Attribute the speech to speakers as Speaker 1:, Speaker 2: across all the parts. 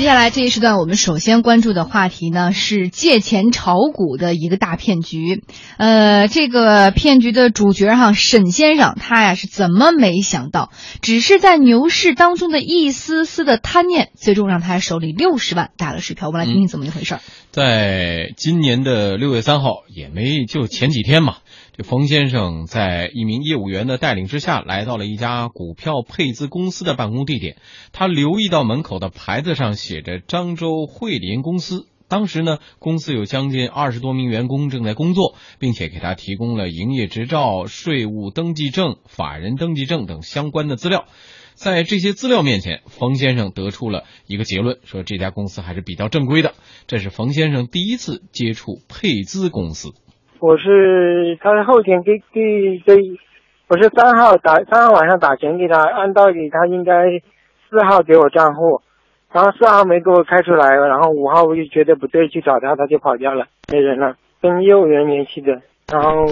Speaker 1: 接下来这一时段，我们首先关注的话题呢是借钱炒股的一个大骗局。呃，这个骗局的主角哈沈先生，他呀是怎么没想到，只是在牛市当中的一丝丝的贪念，最终让他手里六十万打了水漂。我们来听听怎么一回事。
Speaker 2: 在今年的六月三号，也没就前几天嘛。这冯先生在一名业务员的带领之下，来到了一家股票配资公司的办公地点。他留意到门口的牌子上写写着“漳州汇林公司”。当时呢，公司有将近二十多名员工正在工作，并且给他提供了营业执照、税务登记证、法人登记证等相关的资料。在这些资料面前，冯先生得出了一个结论，说这家公司还是比较正规的。这是冯先生第一次接触配资公司。
Speaker 3: 我是他后天给给给，我是三号打三号晚上打钱给他，按道理他应该四号给我账户，然后四号没给我开出来，然后五号我就觉得不对，去找他，他就跑掉了，没人了，跟业务员联系的，然后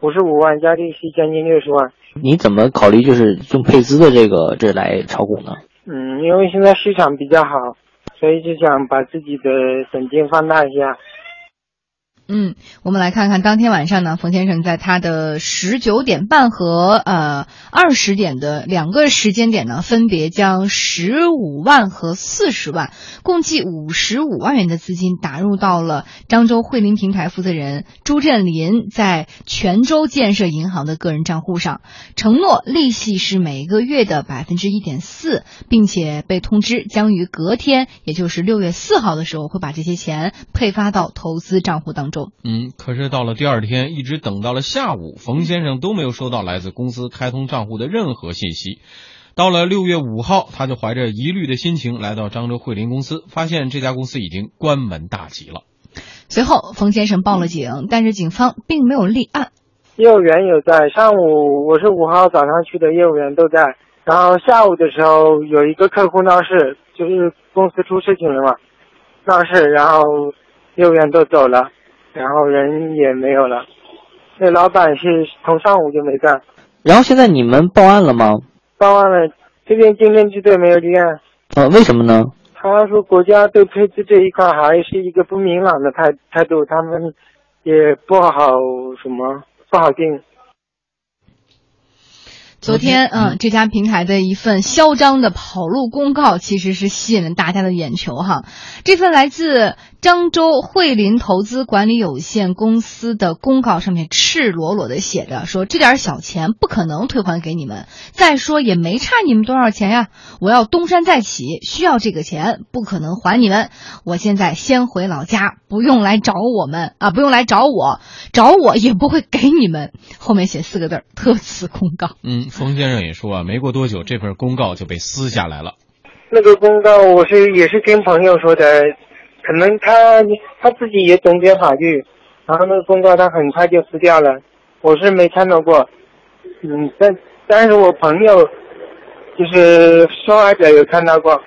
Speaker 3: 五十五万加利息将近六十万。
Speaker 4: 你怎么考虑就是用配资的这个这来炒股呢？
Speaker 3: 嗯，因为现在市场比较好，所以就想把自己的本金放大一下。
Speaker 1: 嗯，我们来看看当天晚上呢，冯先生在他的十九点半和呃二十点的两个时间点呢，分别将十五万和四十万，共计五十五万元的资金打入到了漳州汇林平台负责人朱振林在泉州建设银行的个人账户上，承诺利息是每个月的百分之一点四，并且被通知将于隔天，也就是六月四号的时候会把这些钱配发到投资账户当中。
Speaker 2: 嗯，可是到了第二天，一直等到了下午，冯先生都没有收到来自公司开通账户的任何信息。到了六月五号，他就怀着疑虑的心情来到漳州汇林公司，发现这家公司已经关门大吉了。
Speaker 1: 随后，冯先生报了警，但是警方并没有立案。
Speaker 3: 业务员有在，上午我是五号早上去的，业务员都在。然后下午的时候，有一个客户闹事，就是公司出事情了嘛，闹事，然后业务员都走了。然后人也没有了，那老板是从上午就没干。
Speaker 4: 然后现在你们报案了吗？
Speaker 3: 报案了，这边经侦支队没有立案。
Speaker 4: 呃，为什么呢？
Speaker 3: 他说国家对配置这一块还是一个不明朗的态态度，他们也不好什么不好定。
Speaker 1: 昨天，嗯，这家平台的一份嚣张的跑路公告，其实是吸引了大家的眼球哈。这份来自漳州汇林投资管理有限公司的公告上面赤裸裸的写着说，这点小钱不可能退还给你们。再说也没差你们多少钱呀，我要东山再起，需要这个钱，不可能还你们。我现在先回老家，不用来找我们啊，不用来找我，找我也不会给你们。后面写四个字儿，特此公告。
Speaker 2: 嗯。冯先生也说啊，没过多久，这份公告就被撕下来了。
Speaker 3: 那个公告我是也是听朋友说的，可能他他自己也懂点法律，然后那个公告他很快就撕掉了。我是没看到过，嗯，但但是我朋友就是受害者有看到过。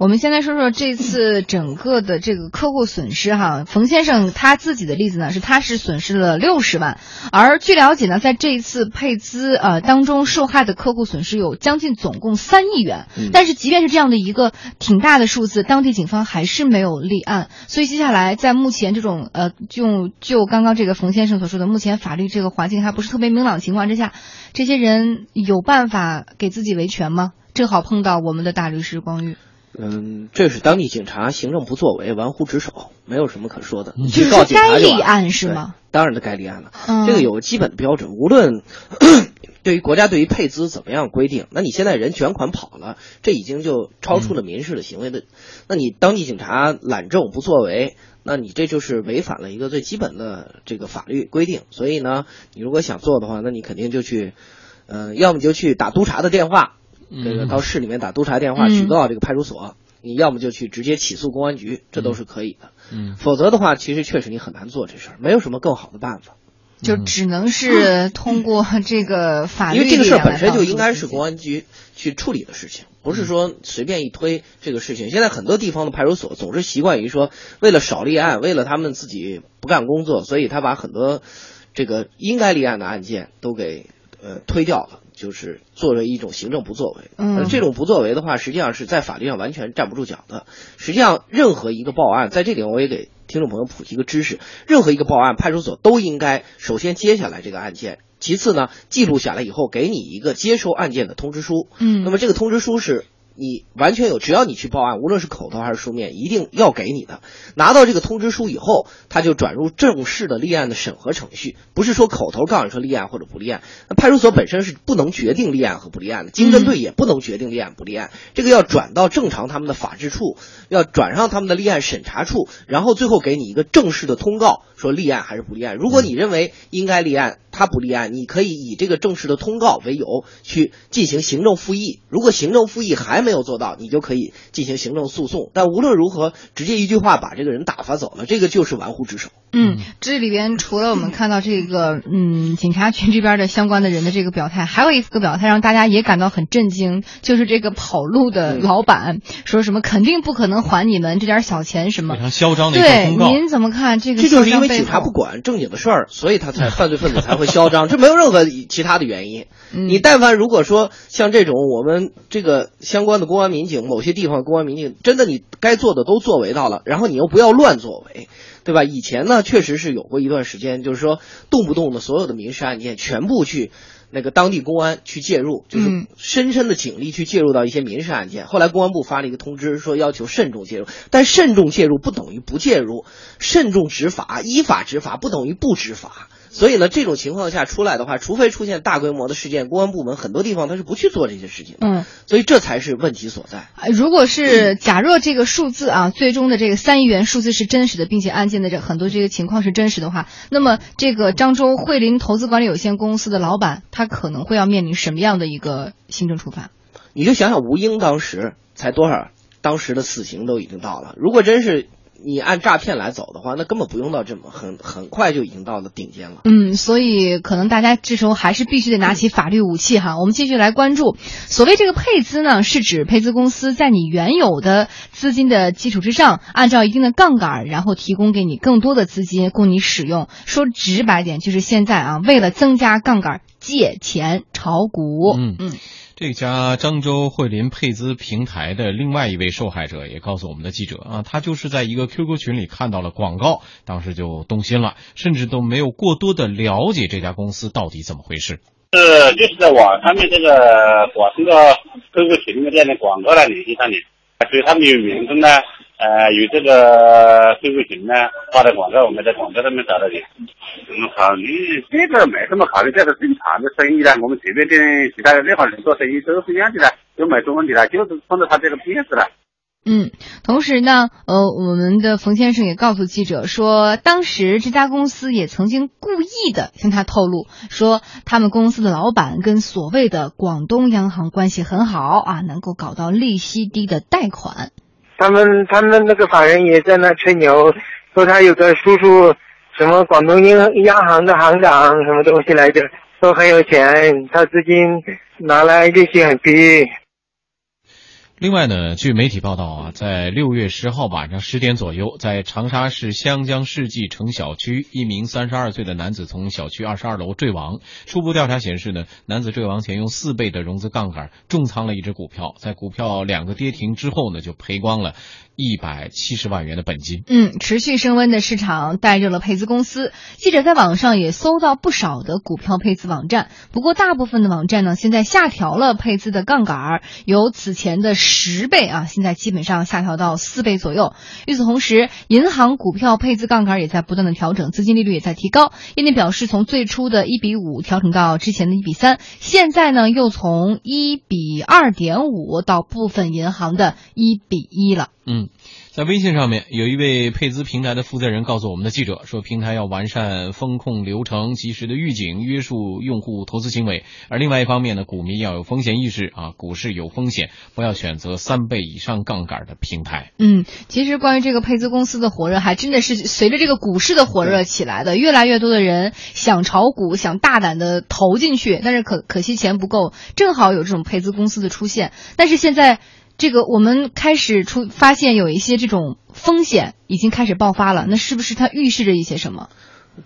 Speaker 1: 我们先来说说这次整个的这个客户损失哈，冯先生他自己的例子呢是他是损失了六十万，而据了解呢，在这一次配资呃当中受害的客户损失有将近总共三亿元，但是即便是这样的一个挺大的数字，当地警方还是没有立案，所以接下来在目前这种呃就就刚刚这个冯先生所说的，目前法律这个环境还不是特别明朗情况之下，这些人有办法给自己维权吗？正好碰到我们的大律师光玉。
Speaker 5: 嗯，这是当地警察行政不作为、玩忽职守，没有什么可说的。
Speaker 1: 你
Speaker 5: 去告警察
Speaker 1: 就立案是吗？
Speaker 5: 当然的该立案了。这个有个基本标准，无论 对于国家对于配资怎么样规定，那你现在人卷款跑了，这已经就超出了民事的行为的。那你当地警察懒政不作为，那你这就是违反了一个最基本的这个法律规定。所以呢，你如果想做的话，那你肯定就去，嗯，要么就去打督察的电话。这个到市里面打督察电话举报这个派出所，你要么就去直接起诉公安局，这都是可以的。
Speaker 2: 嗯，
Speaker 5: 否则的话，其实确实你很难做这事儿，没有什么更好的办法，
Speaker 1: 就只能是通过 这个法律。
Speaker 5: 因为这个事儿本身就应该是公安局去处理的事情，不是说随便一推这个事情。现在很多地方的派出所总是习惯于说，为了少立案，为了他们自己不干工作，所以他把很多这个应该立案的案件都给呃推掉了。就是作为一种行政不作为。
Speaker 1: 嗯，
Speaker 5: 这种不作为的话，实际上是在法律上完全站不住脚的。实际上，任何一个报案，在这里我也给听众朋友普及一个知识：任何一个报案，派出所都应该首先接下来这个案件，其次呢，记录下来以后给你一个接收案件的通知书。
Speaker 1: 嗯，
Speaker 5: 那么这个通知书是。你完全有，只要你去报案，无论是口头还是书面，一定要给你的。拿到这个通知书以后，他就转入正式的立案的审核程序，不是说口头告诉你说立案或者不立案。那派出所本身是不能决定立案和不立案的，经侦队也不能决定立案不立案。这个要转到正常他们的法制处，要转上他们的立案审查处，然后最后给你一个正式的通告，说立案还是不立案。如果你认为应该立案，他不立案，你可以以这个正式的通告为由去进行行政复议。如果行政复议还没有做到，你就可以进行行政诉讼。但无论如何，直接一句话把这个人打发走了，这个就是玩忽职守。
Speaker 1: 嗯，这里边除了我们看到这个，嗯，警察局这边的相关的人的这个表态，还有一个表态让大家也感到很震惊，就是这个跑路的老板说什么肯定不可能还你们这点小钱，什么
Speaker 2: 非常嚣张的一
Speaker 1: 对，
Speaker 2: 通告。
Speaker 1: 您怎么看这个？
Speaker 5: 这就是因为警察不管正经的事儿，所以他才犯罪分子才会嚣张，这没有任何 其他的原因。你但凡如果说像这种我们这个相关的公安民警，某些地方公安民警真的你该做的都作为到了，然后你又不要乱作为。对吧？以前呢，确实是有过一段时间，就是说动不动的所有的民事案件全部去那个当地公安去介入，就是深深的警力去介入到一些民事案件。后来公安部发了一个通知，说要求慎重介入，但慎重介入不等于不介入，慎重执法、依法执法不等于不执法。所以呢，这种情况下出来的话，除非出现大规模的事件，公安部门很多地方他是不去做这些事情。
Speaker 1: 嗯，
Speaker 5: 所以这才是问题所在。
Speaker 1: 如果是假若这个数字啊，最终的这个三亿元数字是真实的，并且案件的这很多这个情况是真实的话，那么这个漳州汇林投资管理有限公司的老板，他可能会要面临什么样的一个行政处罚？
Speaker 5: 你就想想吴英当时才多少，当时的死刑都已经到了。如果真是。你按诈骗来走的话，那根本不用到这么很很快就已经到了顶尖了。
Speaker 1: 嗯，所以可能大家这时候还是必须得拿起法律武器哈。我们继续来关注，所谓这个配资呢，是指配资公司在你原有的资金的基础之上，按照一定的杠杆，然后提供给你更多的资金供你使用。说直白点，就是现在啊，为了增加杠杆，借钱炒股。
Speaker 2: 嗯嗯。这家漳州汇林配资平台的另外一位受害者也告诉我们的记者啊，他就是在一个 QQ 群里看到了广告，当时就动心了，甚至都没有过多的了解这家公司到底怎么回事。
Speaker 6: 是就是在网上面这个广这个 QQ 群里面的广告来联系上你，所以他们有名称呢。呃，有这个 QQ 群呢，发的广告，我们在广告上面找到的。嗯，考虑这个没什么考虑，这是正常的生意啦。我们随便跟其他的任何人做生意都是一样的啦，都没什么问题啦，就是碰到他这个骗子了。
Speaker 1: 嗯，同时呢，呃，我们的冯先生也告诉记者说，当时这家公司也曾经故意的向他透露，说他们公司的老板跟所谓的广东央行关系很好啊，能够搞到利息低的贷款。
Speaker 3: 他们他们那个法人也在那吹牛，说他有个叔叔，什么广东央央行的行长，什么东西来着，说很有钱，他资金拿来利息很低。
Speaker 2: 另外呢，据媒体报道啊，在六月十号晚上十点左右，在长沙市湘江世纪城小区，一名三十二岁的男子从小区二十二楼坠亡。初步调查显示呢，男子坠亡前用四倍的融资杠杆重仓了一只股票，在股票两个跌停之后呢，就赔光了。一百七十万元的本金。
Speaker 1: 嗯，持续升温的市场带热了配资公司。记者在网上也搜到不少的股票配资网站，不过大部分的网站呢，现在下调了配资的杠杆，由此前的十倍啊，现在基本上下调到四倍左右。与此同时，银行股票配资杠杆也在不断的调整，资金利率也在提高。业内表示，从最初的一比五调整到之前的一比三，现在呢又从一比二点五到部分银行的一比一了。
Speaker 2: 嗯，在微信上面有一位配资平台的负责人告诉我们的记者说，平台要完善风控流程，及时的预警约束用户投资行为。而另外一方面呢，股民要有风险意识啊，股市有风险，不要选择三倍以上杠杆的平台。
Speaker 1: 嗯，其实关于这个配资公司的火热，还真的是随着这个股市的火热起来的，越来越多的人想炒股，想大胆的投进去，但是可可惜钱不够，正好有这种配资公司的出现，但是现在。这个我们开始出发现有一些这种风险已经开始爆发了，那是不是它预示着一些什么？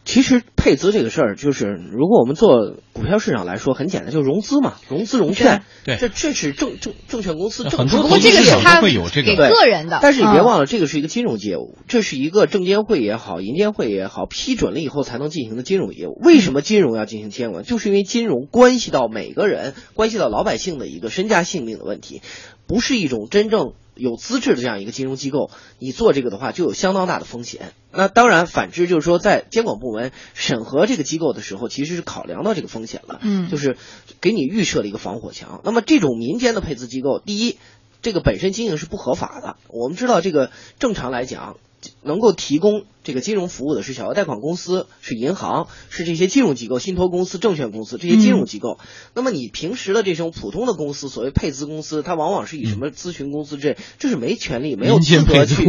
Speaker 5: 其实配资这个事儿，就是如果我们做股票市场来说，很简单，就是融资嘛，融资融券。
Speaker 2: 对，
Speaker 5: 这这是证证证券公司
Speaker 2: 很
Speaker 5: 多
Speaker 1: 不过这个是他
Speaker 2: 会有这个
Speaker 1: 给个人的。
Speaker 5: 但是你别忘了，这个是一个金融业务，这是一个证监会也好，银监会也好批准了以后才能进行的金融业务。为什么金融要进行监管？就是因为金融关系到每个人，关系到老百姓的一个身家性命的问题，不是一种真正。有资质的这样一个金融机构，你做这个的话就有相当大的风险。那当然，反之就是说，在监管部门审核这个机构的时候，其实是考量到这个风险了。
Speaker 1: 嗯，
Speaker 5: 就是给你预设了一个防火墙。那么这种民间的配资机构，第一，这个本身经营是不合法的。我们知道，这个正常来讲。能够提供这个金融服务的是小额贷款公司，是银行，是这些金融机构、信托公司、证券公司这些金融机构。那么你平时的这种普通的公司，所谓配资公司，它往往是以什么咨询公司这，这是没权利、没有资格去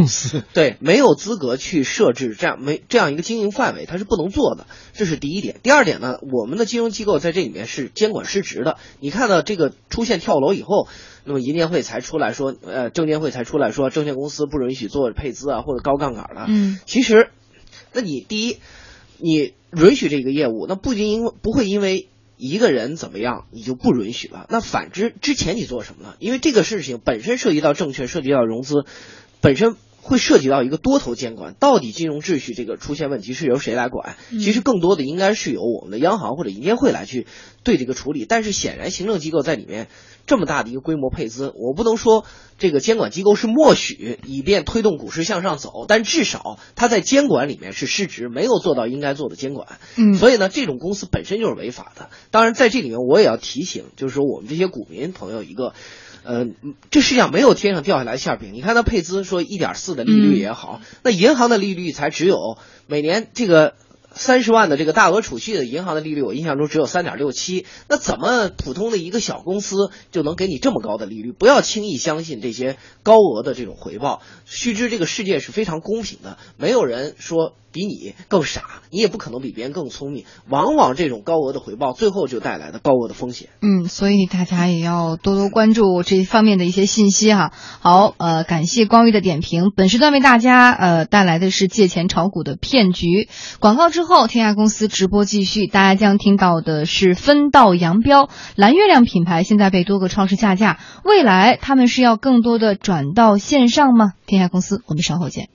Speaker 5: 对，没有资格去设置这样没这样一个经营范围，它是不能做的。这是第一点。第二点呢，我们的金融机构在这里面是监管失职的。你看到这个出现跳楼以后。那么银监会才出来说，呃，证监会才出来说，证券公司不允许做配资啊，或者高杠杆的。
Speaker 1: 嗯，
Speaker 5: 其实，那你第一，你允许这个业务，那不仅因为不会因为一个人怎么样，你就不允许了。那反之，之前你做什么呢？因为这个事情本身涉及到证券，涉及到融资，本身。会涉及到一个多头监管，到底金融秩序这个出现问题是由谁来管？其实更多的应该是由我们的央行或者银监会来去对这个处理。但是显然行政机构在里面这么大的一个规模配资，我不能说这个监管机构是默许，以便推动股市向上走，但至少它在监管里面是失职，没有做到应该做的监管。
Speaker 1: 嗯，
Speaker 5: 所以呢，这种公司本身就是违法的。当然，在这里面我也要提醒，就是说我们这些股民朋友一个。呃，这世界上没有天上掉下来馅饼。你看，它配资说一点四的利率也好，那银行的利率才只有每年这个三十万的这个大额储蓄的银行的利率，我印象中只有三点六七。那怎么普通的一个小公司就能给你这么高的利率？不要轻易相信这些高额的这种回报。须知这个世界是非常公平的，没有人说。比你更傻，你也不可能比别人更聪明。往往这种高额的回报，最后就带来的高额的风险。
Speaker 1: 嗯，所以大家也要多多关注这方面的一些信息哈。好，呃，感谢光玉的点评。本时段为大家呃带来的是借钱炒股的骗局。广告之后，天下公司直播继续，大家将听到的是分道扬镳。蓝月亮品牌现在被多个超市下架，未来他们是要更多的转到线上吗？天下公司，我们稍后见。